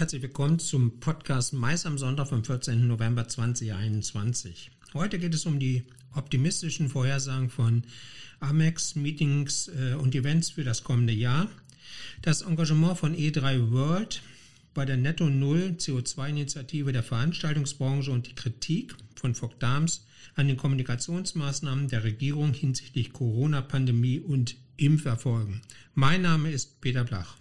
herzlich willkommen zum Podcast Mais am Sonntag vom 14. November 2021. Heute geht es um die optimistischen Vorhersagen von Amex, Meetings äh, und Events für das kommende Jahr, das Engagement von E3 World bei der Netto Null CO2-Initiative der Veranstaltungsbranche und die Kritik von Fogg Dams an den Kommunikationsmaßnahmen der Regierung hinsichtlich Corona-Pandemie und Impferfolgen. Mein Name ist Peter Blach.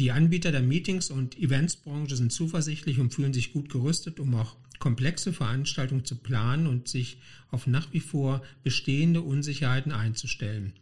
Die Anbieter der Meetings- und Eventsbranche sind zuversichtlich und fühlen sich gut gerüstet, um auch komplexe Veranstaltungen zu planen und sich auf nach wie vor bestehende Unsicherheiten einzustellen.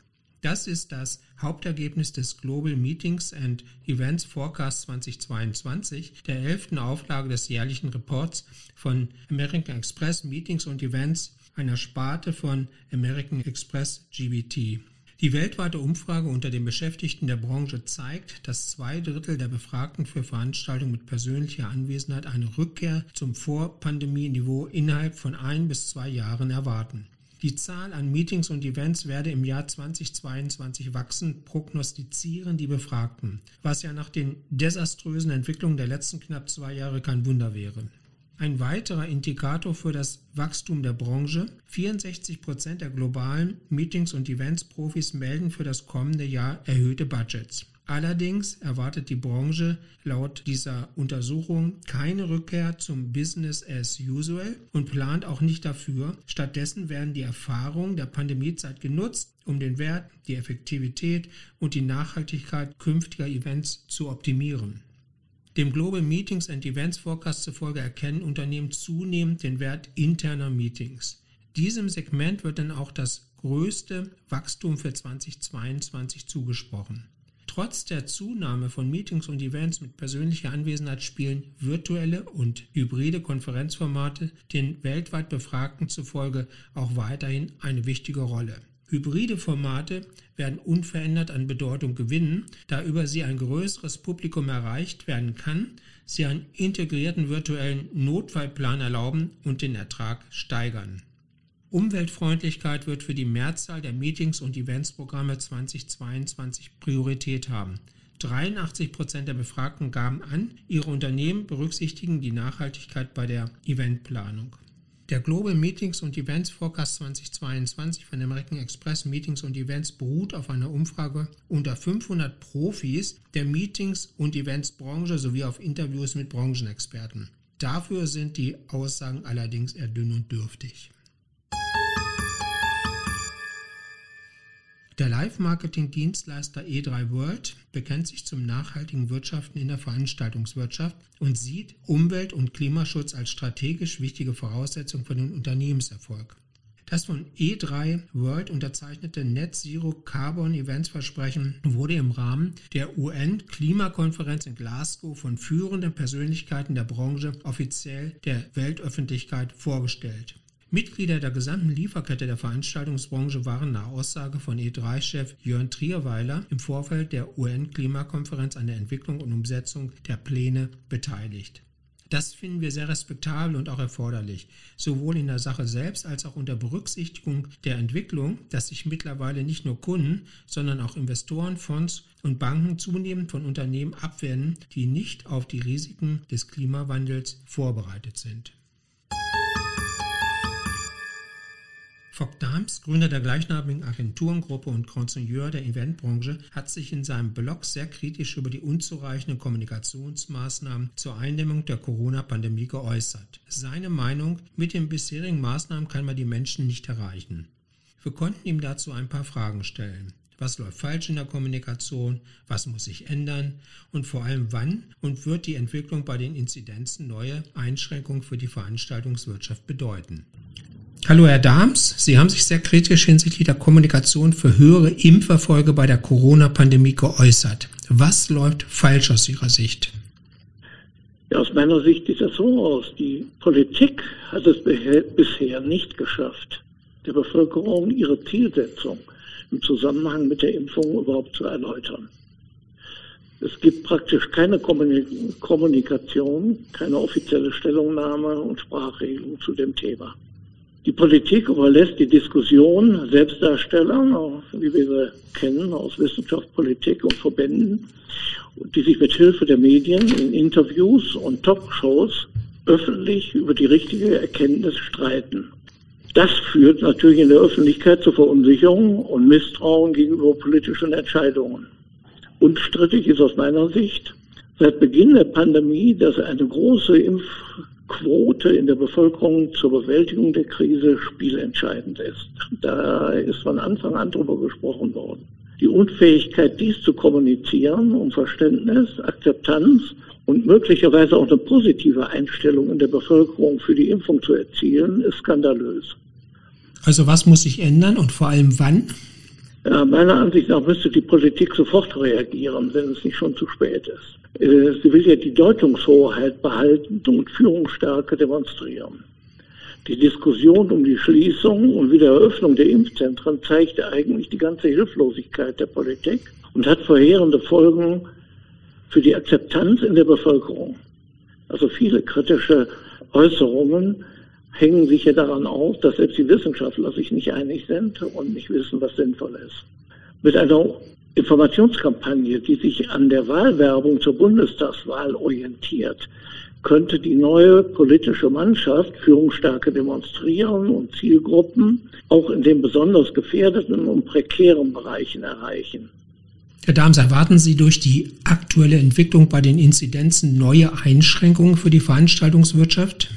Das ist das Hauptergebnis des Global Meetings and Events Forecast 2022, der elften Auflage des jährlichen Reports von American Express Meetings und Events, einer Sparte von American Express GBT. Die weltweite Umfrage unter den Beschäftigten der Branche zeigt, dass zwei Drittel der Befragten für Veranstaltungen mit persönlicher Anwesenheit eine Rückkehr zum Vorpandemie-Niveau innerhalb von ein bis zwei Jahren erwarten. Die Zahl an Meetings und Events werde im Jahr 2022 wachsen, prognostizieren die Befragten, was ja nach den desaströsen Entwicklungen der letzten knapp zwei Jahre kein Wunder wäre. Ein weiterer Indikator für das Wachstum der Branche. 64 Prozent der globalen Meetings- und Events-Profis melden für das kommende Jahr erhöhte Budgets. Allerdings erwartet die Branche laut dieser Untersuchung keine Rückkehr zum Business as usual und plant auch nicht dafür. Stattdessen werden die Erfahrungen der Pandemiezeit genutzt, um den Wert, die Effektivität und die Nachhaltigkeit künftiger Events zu optimieren. Dem Global Meetings and Events Forecast zufolge erkennen Unternehmen zunehmend den Wert interner Meetings. Diesem Segment wird dann auch das größte Wachstum für 2022 zugesprochen. Trotz der Zunahme von Meetings und Events mit persönlicher Anwesenheit spielen virtuelle und hybride Konferenzformate den weltweit Befragten zufolge auch weiterhin eine wichtige Rolle. Hybride Formate werden unverändert an Bedeutung gewinnen, da über sie ein größeres Publikum erreicht werden kann, sie einen integrierten virtuellen Notfallplan erlauben und den Ertrag steigern. Umweltfreundlichkeit wird für die Mehrzahl der Meetings und Eventsprogramme 2022 Priorität haben. 83 Prozent der Befragten gaben an, ihre Unternehmen berücksichtigen die Nachhaltigkeit bei der Eventplanung. Der Global Meetings und Events Forecast 2022 von American Express Meetings und Events beruht auf einer Umfrage unter 500 Profis der Meetings- und Eventsbranche sowie auf Interviews mit Branchenexperten. Dafür sind die Aussagen allerdings eher dünn und dürftig. Der Live-Marketing-Dienstleister E3 World bekennt sich zum nachhaltigen Wirtschaften in der Veranstaltungswirtschaft und sieht Umwelt- und Klimaschutz als strategisch wichtige Voraussetzung für den Unternehmenserfolg. Das von E3 World unterzeichnete Net Zero Carbon Events Versprechen wurde im Rahmen der UN-Klimakonferenz in Glasgow von führenden Persönlichkeiten der Branche offiziell der Weltöffentlichkeit vorgestellt. Mitglieder der gesamten Lieferkette der Veranstaltungsbranche waren nach Aussage von E3-Chef Jörn Trierweiler im Vorfeld der UN-Klimakonferenz an der Entwicklung und Umsetzung der Pläne beteiligt. Das finden wir sehr respektabel und auch erforderlich, sowohl in der Sache selbst als auch unter Berücksichtigung der Entwicklung, dass sich mittlerweile nicht nur Kunden, sondern auch Investoren, Fonds und Banken zunehmend von Unternehmen abwenden, die nicht auf die Risiken des Klimawandels vorbereitet sind. Fogg Dahms, Gründer der gleichnamigen Agenturengruppe und Consigneur der Eventbranche, hat sich in seinem Blog sehr kritisch über die unzureichenden Kommunikationsmaßnahmen zur Eindämmung der Corona-Pandemie geäußert. Seine Meinung, mit den bisherigen Maßnahmen kann man die Menschen nicht erreichen. Wir konnten ihm dazu ein paar Fragen stellen. Was läuft falsch in der Kommunikation? Was muss sich ändern? Und vor allem wann und wird die Entwicklung bei den Inzidenzen neue Einschränkungen für die Veranstaltungswirtschaft bedeuten? Hallo Herr Dahms, Sie haben sich sehr kritisch hinsichtlich der Kommunikation für höhere Impferfolge bei der Corona-Pandemie geäußert. Was läuft falsch aus Ihrer Sicht? Ja, aus meiner Sicht sieht das so aus. Die Politik hat es bisher nicht geschafft, der Bevölkerung ihre Zielsetzung im Zusammenhang mit der Impfung überhaupt zu erläutern. Es gibt praktisch keine Kommunikation, keine offizielle Stellungnahme und Sprachregelung zu dem Thema. Die Politik überlässt die Diskussion Selbstdarstellern, wie wir sie kennen aus Wissenschaft, Politik und Verbänden, die sich mit Hilfe der Medien in Interviews und Talkshows öffentlich über die richtige Erkenntnis streiten. Das führt natürlich in der Öffentlichkeit zur Verunsicherung und Misstrauen gegenüber politischen Entscheidungen. Unstrittig ist aus meiner Sicht seit Beginn der Pandemie, dass eine große Impfquote in der Bevölkerung zur Bewältigung der Krise spielentscheidend ist. Da ist von Anfang an darüber gesprochen worden. Die Unfähigkeit, dies zu kommunizieren, um Verständnis, Akzeptanz und möglicherweise auch eine positive Einstellung in der Bevölkerung für die Impfung zu erzielen, ist skandalös. Also was muss sich ändern und vor allem wann? Meiner Ansicht nach müsste die Politik sofort reagieren, wenn es nicht schon zu spät ist. Äh, sie will ja die Deutungshoheit behalten und Führungsstärke demonstrieren. Die Diskussion um die Schließung und Wiedereröffnung der Impfzentren zeigt eigentlich die ganze Hilflosigkeit der Politik und hat verheerende Folgen für die Akzeptanz in der Bevölkerung. Also viele kritische Äußerungen hängen sich ja daran auf, dass selbst die Wissenschaftler sich nicht einig sind und nicht wissen, was sinnvoll ist. Mit einer Informationskampagne, die sich an der Wahlwerbung zur Bundestagswahl orientiert, könnte die neue politische Mannschaft Führungsstärke demonstrieren und Zielgruppen auch in den besonders gefährdeten und prekären Bereichen erreichen. Herr Dahms, erwarten Sie durch die aktuelle Entwicklung bei den Inzidenzen neue Einschränkungen für die Veranstaltungswirtschaft?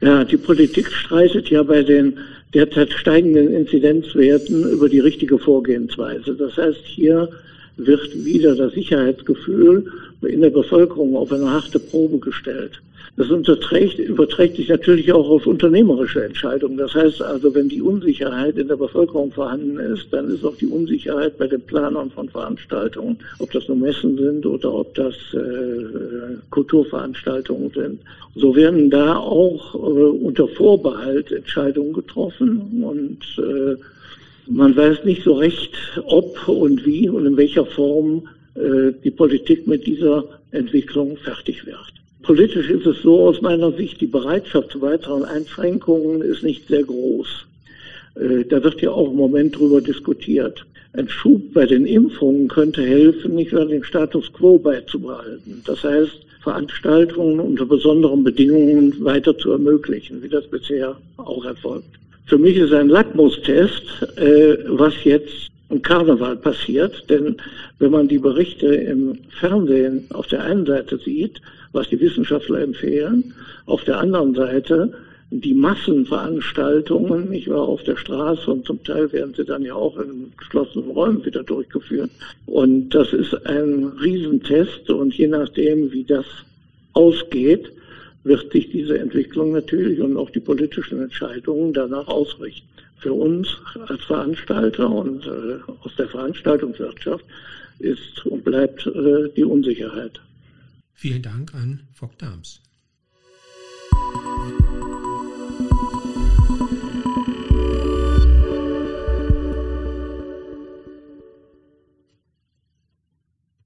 Ja, die Politik streitet ja bei den derzeit steigenden Inzidenzwerten über die richtige Vorgehensweise. Das heißt, hier wird wieder das Sicherheitsgefühl in der Bevölkerung auf eine harte Probe gestellt. Das überträgt, überträgt sich natürlich auch auf unternehmerische Entscheidungen. Das heißt also, wenn die Unsicherheit in der Bevölkerung vorhanden ist, dann ist auch die Unsicherheit bei den Planern von Veranstaltungen, ob das nur Messen sind oder ob das äh, Kulturveranstaltungen sind. So werden da auch äh, unter Vorbehalt Entscheidungen getroffen und äh, man weiß nicht so recht, ob und wie und in welcher Form äh, die Politik mit dieser Entwicklung fertig wird. Politisch ist es so aus meiner Sicht, die Bereitschaft zu weiteren Einschränkungen ist nicht sehr groß. Äh, da wird ja auch im Moment drüber diskutiert. Ein Schub bei den Impfungen könnte helfen, nicht nur den Status quo beizubehalten. Das heißt, Veranstaltungen unter besonderen Bedingungen weiter zu ermöglichen, wie das bisher auch erfolgt. Für mich ist ein Lackmustest, äh, was jetzt im Karneval passiert. Denn wenn man die Berichte im Fernsehen auf der einen Seite sieht, was die Wissenschaftler empfehlen. Auf der anderen Seite die Massenveranstaltungen, nicht wahr, auf der Straße und zum Teil werden sie dann ja auch in geschlossenen Räumen wieder durchgeführt. Und das ist ein Riesentest und je nachdem, wie das ausgeht, wird sich diese Entwicklung natürlich und auch die politischen Entscheidungen danach ausrichten. Für uns als Veranstalter und äh, aus der Veranstaltungswirtschaft ist und bleibt äh, die Unsicherheit. Vielen Dank an Vogt Dams.